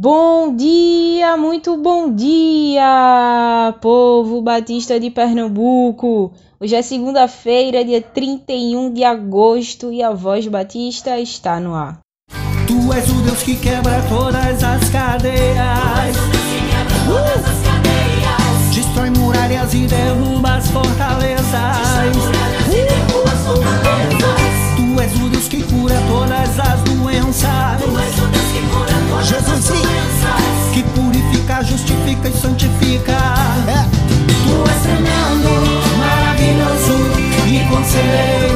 Bom dia, muito bom dia, povo batista de Pernambuco. Hoje é segunda-feira, dia 31 de agosto, e a Voz Batista está no ar. Tu és o Deus que quebra todas as cadeias. Uh! Destrói muralhas e derruba as fortalezas. Tu és o Deus que cura todas as doenças. Jesus. Que purifica, justifica e santifica. É. Tu és tremendo e conselheiro,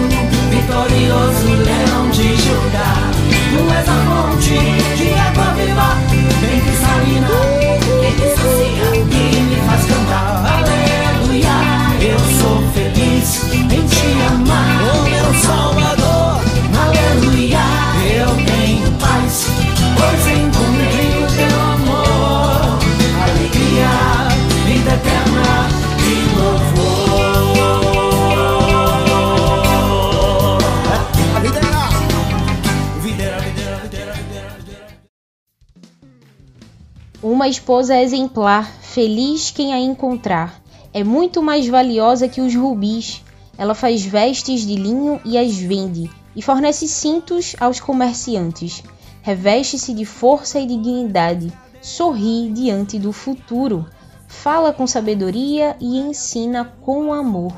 Uma esposa exemplar, feliz quem a encontrar. É muito mais valiosa que os rubis. Ela faz vestes de linho e as vende, e fornece cintos aos comerciantes. Reveste-se de força e dignidade, sorri diante do futuro, fala com sabedoria e ensina com amor.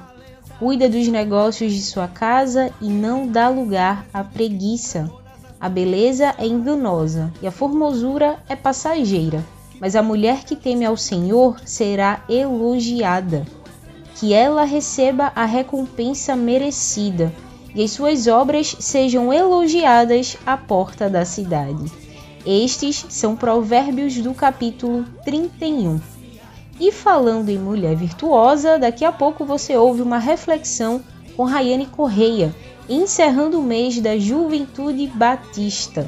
Cuida dos negócios de sua casa e não dá lugar à preguiça. A beleza é enganosa e a formosura é passageira mas a mulher que teme ao Senhor será elogiada. Que ela receba a recompensa merecida e as suas obras sejam elogiadas à porta da cidade. Estes são provérbios do capítulo 31. E falando em mulher virtuosa, daqui a pouco você ouve uma reflexão com Rayane Correia, encerrando o mês da Juventude Batista.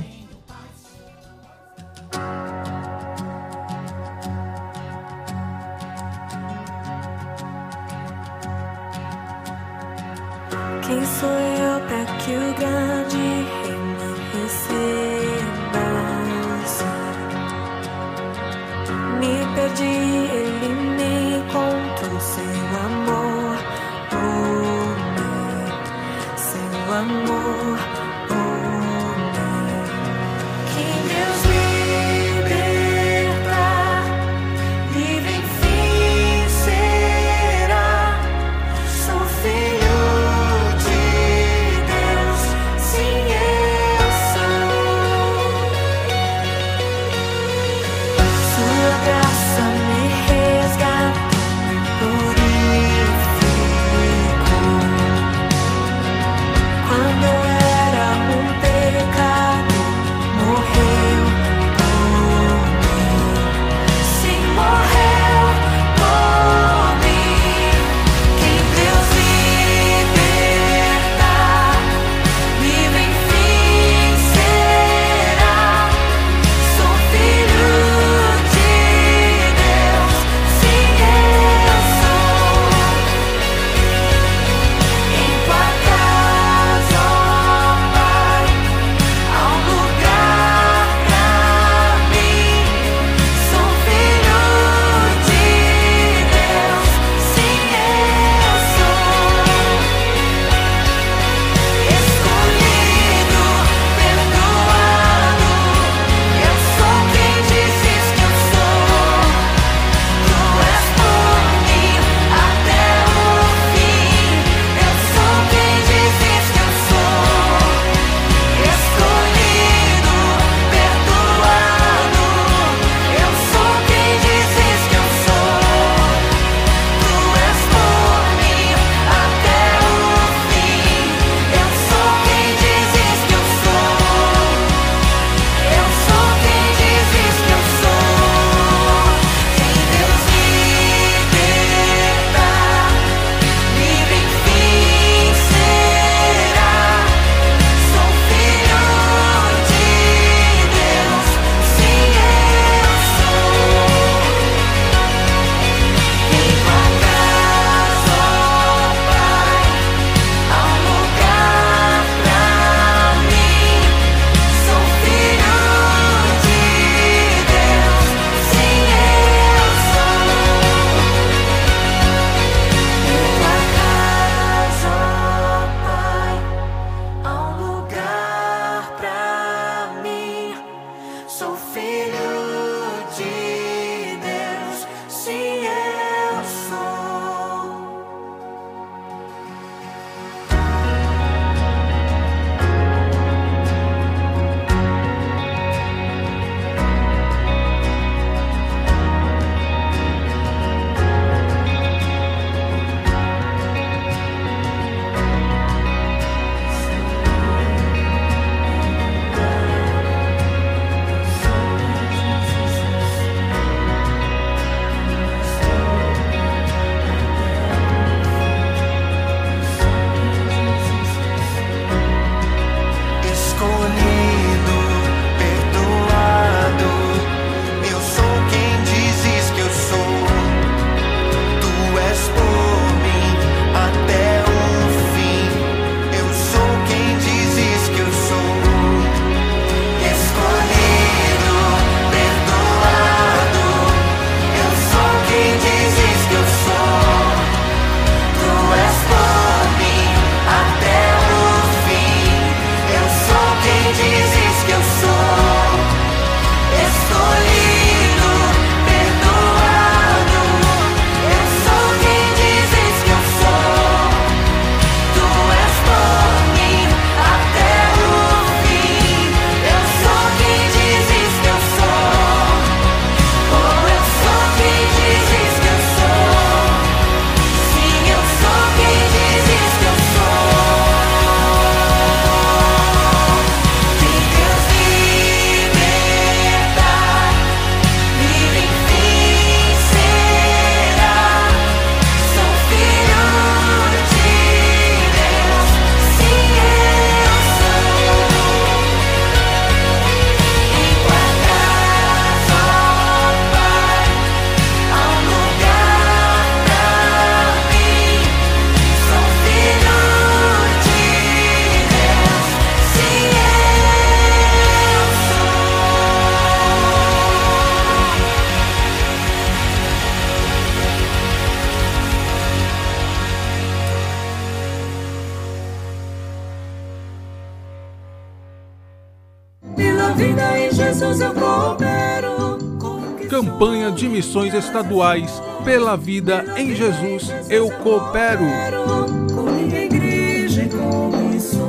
Missões Estaduais Pela Vida em Jesus Eu Coopero.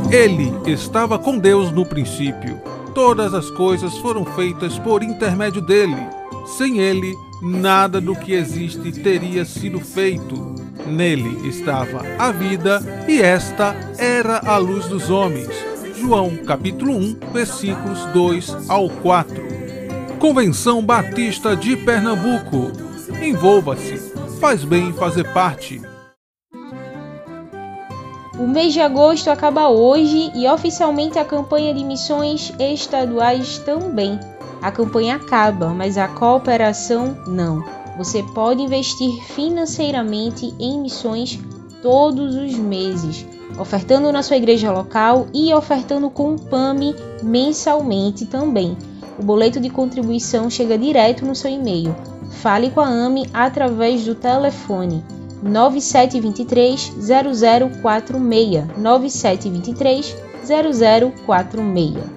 Ele estava com Deus no princípio. Todas as coisas foram feitas por intermédio dele. Sem ele, nada do que existe teria sido feito. Nele estava a vida e esta era a luz dos homens. João capítulo 1, versículos 2 ao 4. Convenção Batista de Pernambuco. Envolva-se. Faz bem fazer parte. O mês de agosto acaba hoje e oficialmente a campanha de missões estaduais também. A campanha acaba, mas a cooperação não. Você pode investir financeiramente em missões todos os meses, ofertando na sua igreja local e ofertando com o PAMI mensalmente também. O boleto de contribuição chega direto no seu e-mail. Fale com a AME através do telefone 9723 0046 9723 0046.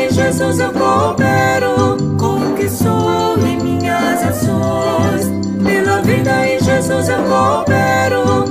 Jesus eu coopero com o que sou e minhas ações. Pela vida em Jesus eu coopero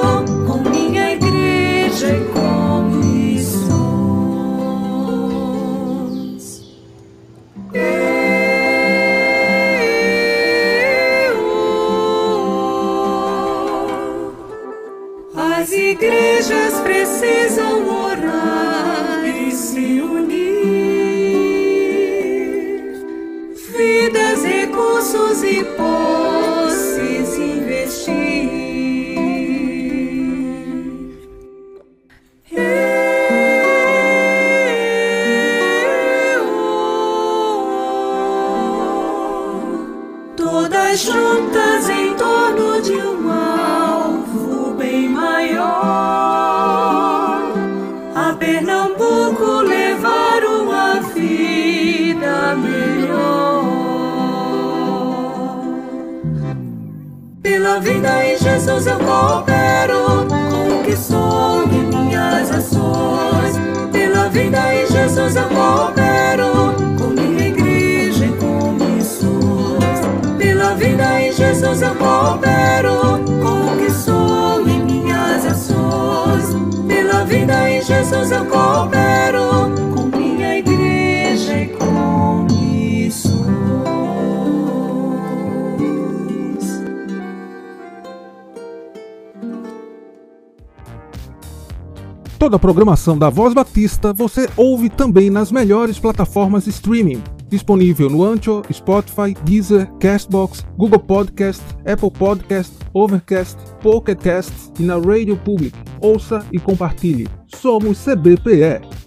Vida em Jesus eu coopero com minha igreja e com Toda a programação da Voz Batista você ouve também nas melhores plataformas de streaming Disponível no Ancho, Spotify, Deezer, Castbox, Google Podcast, Apple Podcast, Overcast, Pocket Cast e na Radio Public. Ouça e compartilhe. Somos CBPE.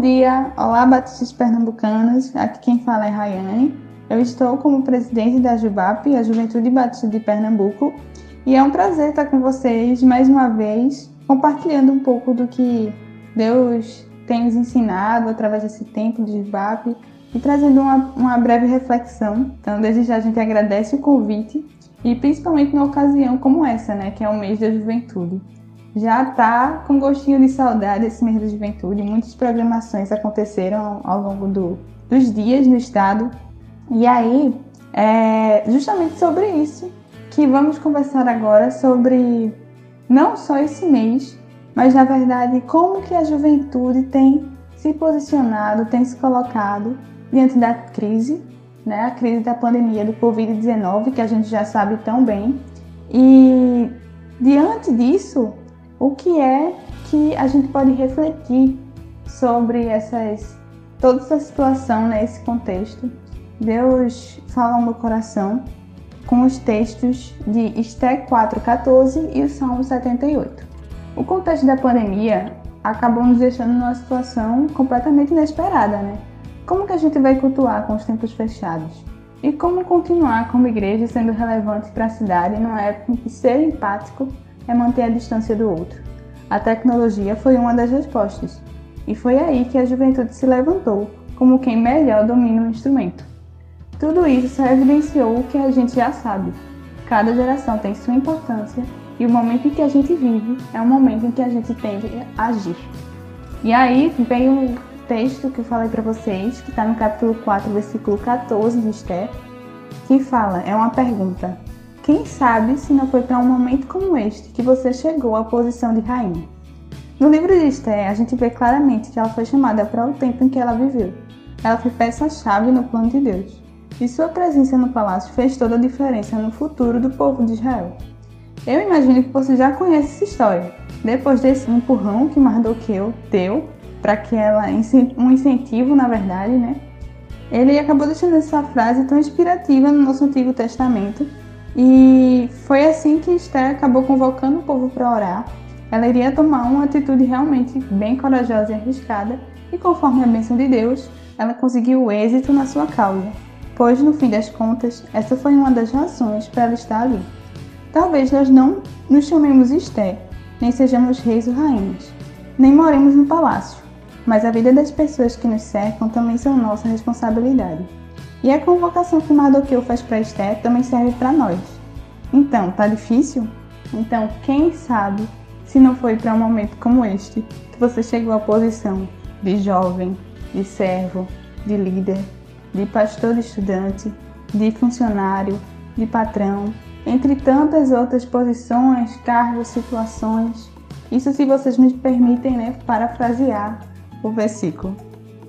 Bom dia, olá batistas pernambucanos, aqui quem fala é Rayane. Eu estou como presidente da JUBAP, a Juventude Batista de Pernambuco, e é um prazer estar com vocês mais uma vez, compartilhando um pouco do que Deus tem nos ensinado através desse tempo de JUBAP e trazendo uma, uma breve reflexão. Então, desde já a gente agradece o convite e principalmente numa ocasião como essa, né, que é o mês da juventude. Já tá com gostinho de saudade esse mês da juventude. Muitas programações aconteceram ao longo do, dos dias no estado. E aí, é justamente sobre isso que vamos conversar agora sobre não só esse mês, mas na verdade como que a juventude tem se posicionado, tem se colocado diante da crise, né, a crise da pandemia do Covid-19, que a gente já sabe tão bem. E diante disso, o que é que a gente pode refletir sobre essas toda essa situação, né, esse contexto? Deus fala no coração com os textos de Esté 4:14 e o Salmo 78. O contexto da pandemia acabou nos deixando numa situação completamente inesperada, né? Como que a gente vai cultuar com os tempos fechados? E como continuar como igreja sendo relevante para a cidade numa época em que ser empático é manter a distância do outro? A tecnologia foi uma das respostas, e foi aí que a juventude se levantou como quem melhor domina o instrumento. Tudo isso só evidenciou o que a gente já sabe. Cada geração tem sua importância e o momento em que a gente vive é o momento em que a gente tende a agir. E aí vem o texto que eu falei para vocês, que está no capítulo 4, versículo 14 de Esther, que fala, é uma pergunta. Quem sabe se não foi para um momento como este que você chegou à posição de rainha? No livro de Esther, a gente vê claramente que ela foi chamada para o tempo em que ela viveu. Ela foi peça-chave no plano de Deus. E sua presença no palácio fez toda a diferença no futuro do povo de Israel. Eu imagino que você já conhece essa história. Depois desse empurrão que Mardoqueu deu para que ela um incentivo, na verdade, né? Ele acabou deixando essa frase tão inspirativa no nosso Antigo Testamento e foi assim que Esther acabou convocando o povo para orar. Ela iria tomar uma atitude realmente bem corajosa e arriscada e conforme a bênção de Deus, ela conseguiu êxito na sua causa, pois no fim das contas, essa foi uma das razões para ela estar ali. Talvez nós não nos chamemos Esther, nem sejamos reis ou rainhas, nem moremos no palácio, mas a vida das pessoas que nos cercam também são nossa responsabilidade. E a convocação que Mardoqueu faz para Esther também serve para nós. Então, tá difícil? Então, quem sabe se não foi para um momento como este que você chegou à posição de jovem, de servo, de líder, de pastor de estudante, de funcionário, de patrão, entre tantas outras posições, cargos, situações. Isso se vocês me permitem, né, parafrasear o versículo.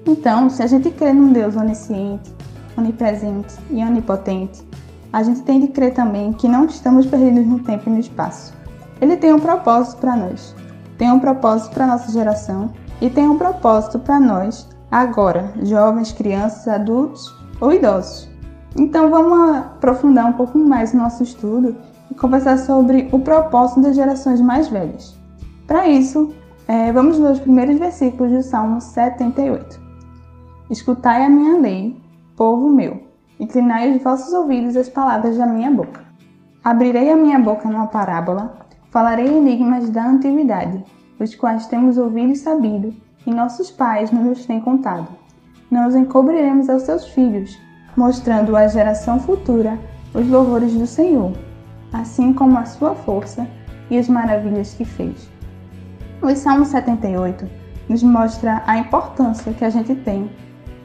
Então, se a gente crê num Deus onisciente, onipresente e onipotente, a gente tem de crer também que não estamos perdidos no tempo e no espaço. Ele tem um propósito para nós, tem um propósito para nossa geração e tem um propósito para nós agora, jovens, crianças, adultos ou idosos. Então vamos aprofundar um pouco mais o nosso estudo e conversar sobre o propósito das gerações mais velhas. Para isso, é, vamos ler os primeiros versículos do Salmo 78. Escutai a minha lei, povo meu, inclinai os vossos ouvidos às palavras da minha boca. Abrirei a minha boca numa parábola, falarei enigmas da antiguidade, os quais temos ouvido e sabido, e nossos pais nos têm contado. Não os encobriremos aos seus filhos, mostrando à geração futura os louvores do Senhor, assim como a sua força e as maravilhas que fez. O Salmo 78 nos mostra a importância que a gente tem,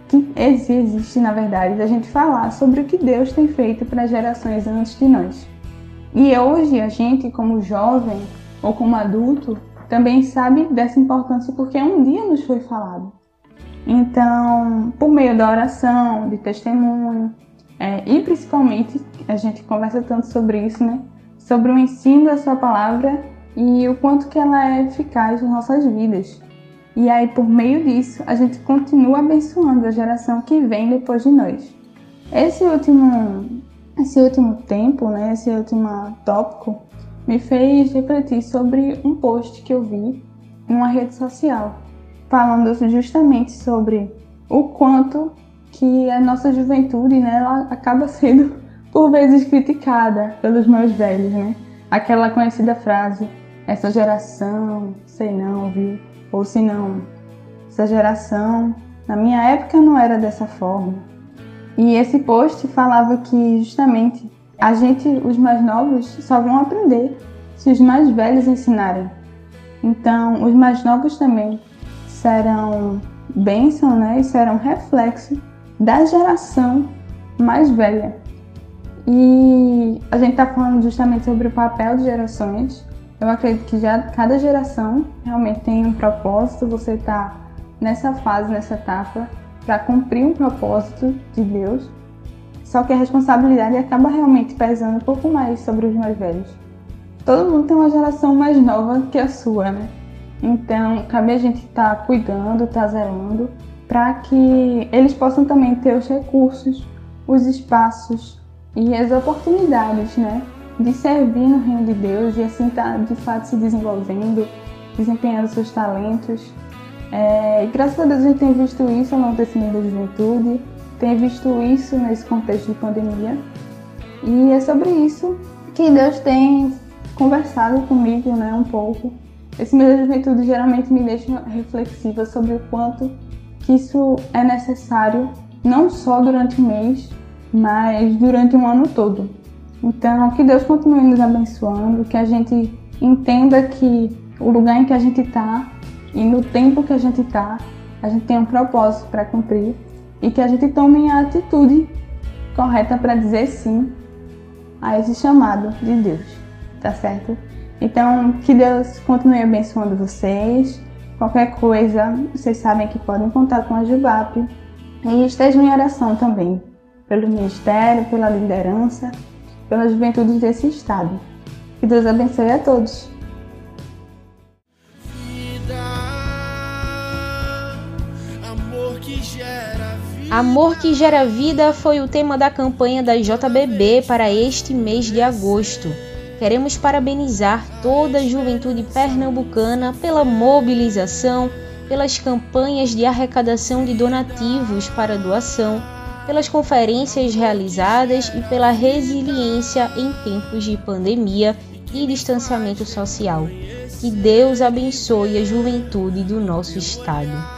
que existe na verdade, da gente falar sobre o que Deus tem feito para gerações antes de nós. E hoje a gente, como jovem ou como adulto, também sabe dessa importância porque um dia nos foi falado. Então, por meio da oração, de testemunho, é, e principalmente, a gente conversa tanto sobre isso, né? Sobre o ensino da sua palavra e o quanto que ela é eficaz nas nossas vidas. E aí, por meio disso, a gente continua abençoando a geração que vem depois de nós. Esse último esse último tempo, né, esse último tópico, me fez refletir sobre um post que eu vi em uma rede social, falando justamente sobre o quanto que a nossa juventude, né, ela acaba sendo por vezes criticada pelos mais velhos, né? Aquela conhecida frase, essa geração, sei não, viu? Ou se não, essa geração, na minha época não era dessa forma. E esse post falava que justamente a gente, os mais novos, só vão aprender se os mais velhos ensinarem. Então, os mais novos também serão bênção, né? E serão reflexo da geração mais velha. E a gente está falando justamente sobre o papel de gerações. Eu acredito que já cada geração realmente tem um propósito. Você está nessa fase, nessa etapa, para cumprir um propósito de Deus. Só que a responsabilidade acaba realmente pesando um pouco mais sobre os mais velhos. Todo mundo tem uma geração mais nova que a sua, né? Então, cabe a gente estar tá cuidando, estar tá zerando, para que eles possam também ter os recursos, os espaços e as oportunidades, né? De servir no reino de Deus e assim estar tá, de fato se desenvolvendo, desempenhando seus talentos é, e graças a Deus a gente tem visto isso ao longo desse mês da juventude, tem visto isso nesse contexto de pandemia. E é sobre isso que Deus tem conversado comigo né, um pouco. Esse mês da juventude geralmente me deixa reflexiva sobre o quanto que isso é necessário, não só durante o mês, mas durante um ano todo. Então, que Deus continue nos abençoando, que a gente entenda que o lugar em que a gente está e no tempo que a gente está, a gente tem um propósito para cumprir e que a gente tome a atitude correta para dizer sim a esse chamado de Deus, tá certo? Então, que Deus continue abençoando vocês. Qualquer coisa, vocês sabem que podem contar com a Jubap. E estejam em oração também, pelo ministério, pela liderança, pela juventude desse estado. Que Deus abençoe a todos. Amor que gera vida foi o tema da campanha da JBB para este mês de agosto. Queremos parabenizar toda a juventude pernambucana pela mobilização, pelas campanhas de arrecadação de donativos para doação, pelas conferências realizadas e pela resiliência em tempos de pandemia e distanciamento social. Que Deus abençoe a juventude do nosso estado.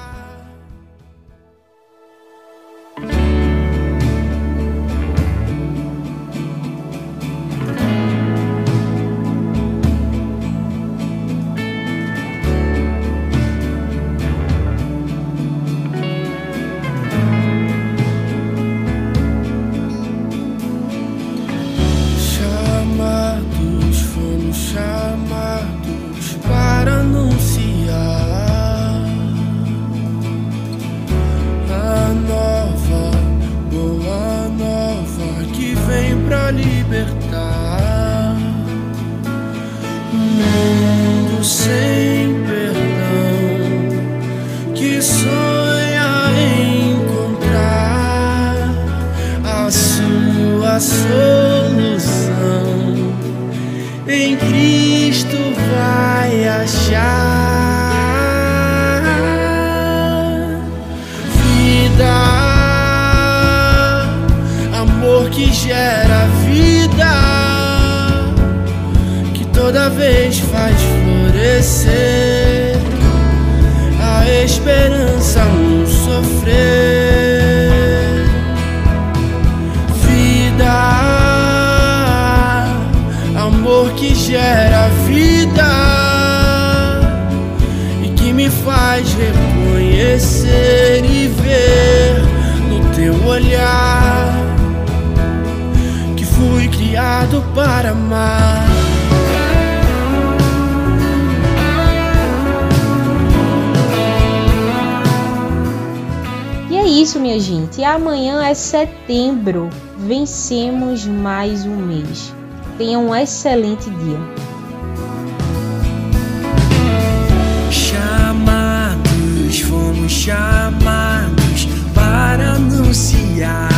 toda vez faz florescer a esperança no sofrer. Vida, amor que gera vida e que me faz reconhecer e ver no teu olhar que fui criado para amar. Isso, minha gente. Amanhã é setembro. Vencemos mais um mês. Tenha um excelente dia. Chamados, fomos chamados para anunciar